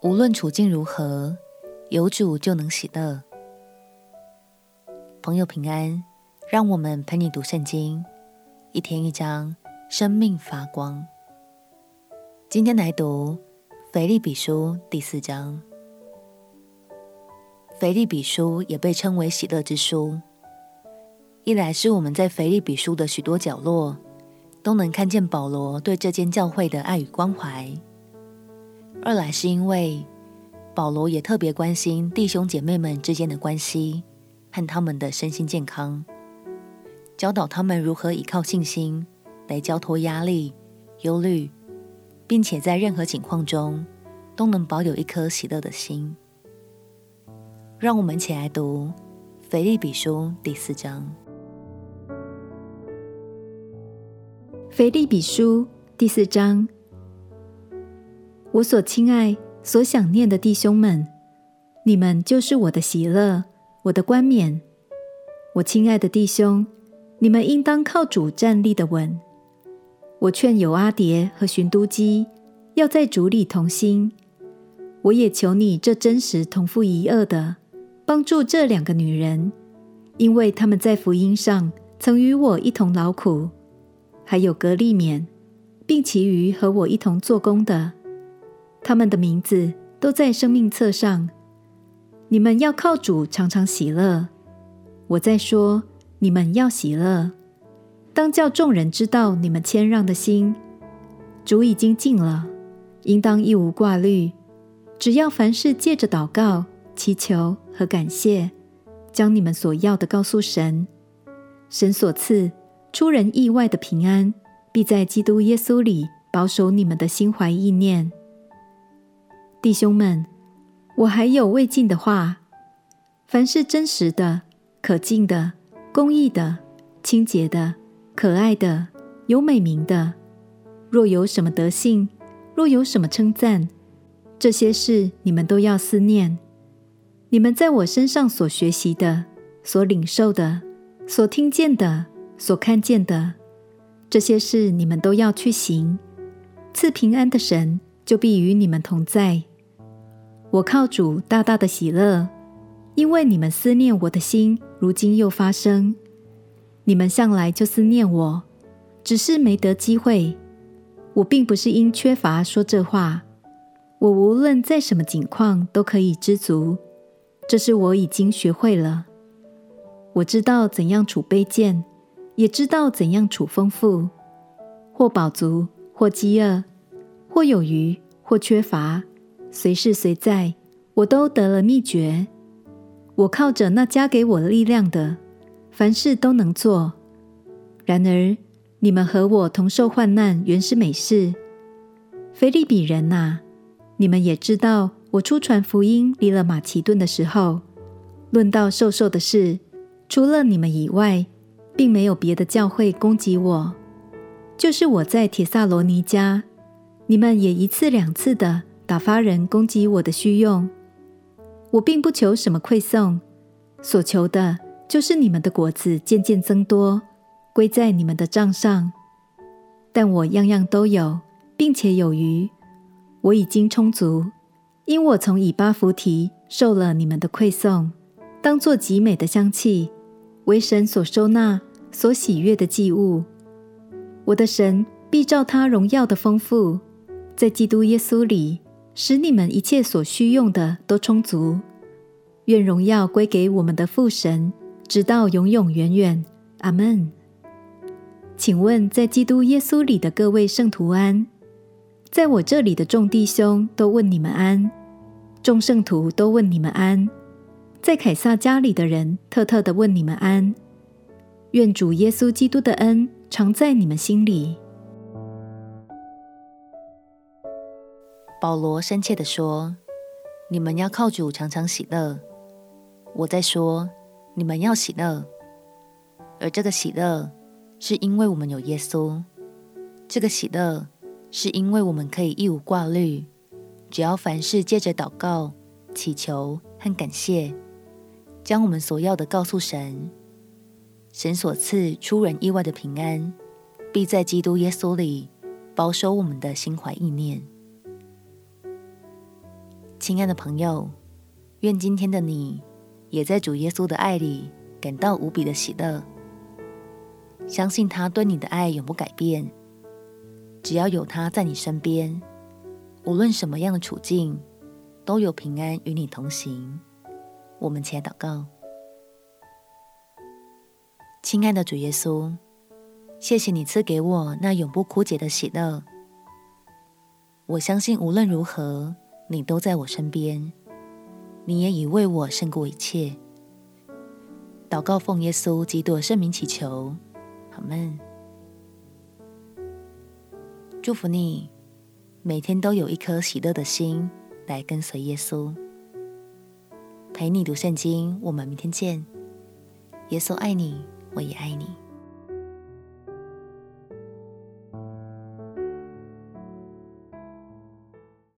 无论处境如何，有主就能喜乐。朋友平安，让我们陪你读圣经，一天一章，生命发光。今天来读腓立比书第四章。腓立比书也被称为喜乐之书，一来是我们在腓立比书的许多角落都能看见保罗对这间教会的爱与关怀；二来是因为保罗也特别关心弟兄姐妹们之间的关系。和他们的身心健康，教导他们如何依靠信心来交托压力、忧虑，并且在任何情况中都能保有一颗喜乐的心。让我们一起来读《腓立比书》第四章。《腓立比书》第四章，我所亲爱、所想念的弟兄们，你们就是我的喜乐。我的冠冕，我亲爱的弟兄，你们应当靠主站立的稳。我劝友阿迭和寻都基要在主里同心。我也求你这真实同父一轭的，帮助这两个女人，因为她们在福音上曾与我一同劳苦。还有格利免，并其余和我一同做工的，他们的名字都在生命册上。你们要靠主常常喜乐。我在说，你们要喜乐，当叫众人知道你们谦让的心。主已经尽了，应当一无挂虑，只要凡事借着祷告、祈求和感谢，将你们所要的告诉神。神所赐出人意外的平安，必在基督耶稣里保守你们的心怀意念。弟兄们。我还有未尽的话：凡是真实的、可敬的、公义的、清洁的、可爱的、有美名的，若有什么德行，若有什么称赞，这些事你们都要思念。你们在我身上所学习的、所领受的、所听见的、所看见的，这些事你们都要去行。赐平安的神就必与你们同在。我靠主大大的喜乐，因为你们思念我的心，如今又发生。你们向来就思念我，只是没得机会。我并不是因缺乏说这话，我无论在什么境况都可以知足，这是我已经学会了。我知道怎样处卑贱，也知道怎样处丰富，或饱足，或饥饿，或有余，或缺乏。随时随在，我都得了秘诀。我靠着那加给我力量的，凡事都能做。然而，你们和我同受患难，原是美事。腓利比人哪，你们也知道，我初传福音离了马其顿的时候，论到受受的事，除了你们以外，并没有别的教会攻击我。就是我在帖撒罗尼迦，你们也一次两次的。打发人攻击我的需用，我并不求什么馈送，所求的就是你们的果子渐渐增多，归在你们的账上。但我样样都有，并且有余，我已经充足，因我从以巴弗提受了你们的馈送，当作极美的香气，为神所收纳、所喜悦的祭物。我的神必照他荣耀的丰富，在基督耶稣里。使你们一切所需用的都充足。愿荣耀归给我们的父神，直到永永远远。阿门。请问，在基督耶稣里的各位圣徒安，在我这里的众弟兄都问你们安，众圣徒都问你们安，在凯撒家里的人特特的问你们安。愿主耶稣基督的恩常在你们心里。保罗深切地说：“你们要靠主常常喜乐。”我在说：“你们要喜乐。”而这个喜乐，是因为我们有耶稣；这个喜乐，是因为我们可以一无挂虑，只要凡事借着祷告、祈求和感谢，将我们所要的告诉神。神所赐出人意外的平安，必在基督耶稣里保守我们的心怀意念。亲爱的朋友，愿今天的你也在主耶稣的爱里感到无比的喜乐，相信他对你的爱永不改变。只要有他在你身边，无论什么样的处境，都有平安与你同行。我们起来祷告，亲爱的主耶稣，谢谢你赐给我那永不枯竭的喜乐。我相信无论如何，你都在我身边，你也已为我胜过一切。祷告奉耶稣基督圣名祈求，阿门。祝福你，每天都有一颗喜乐的心来跟随耶稣。陪你读圣经，我们明天见。耶稣爱你，我也爱你。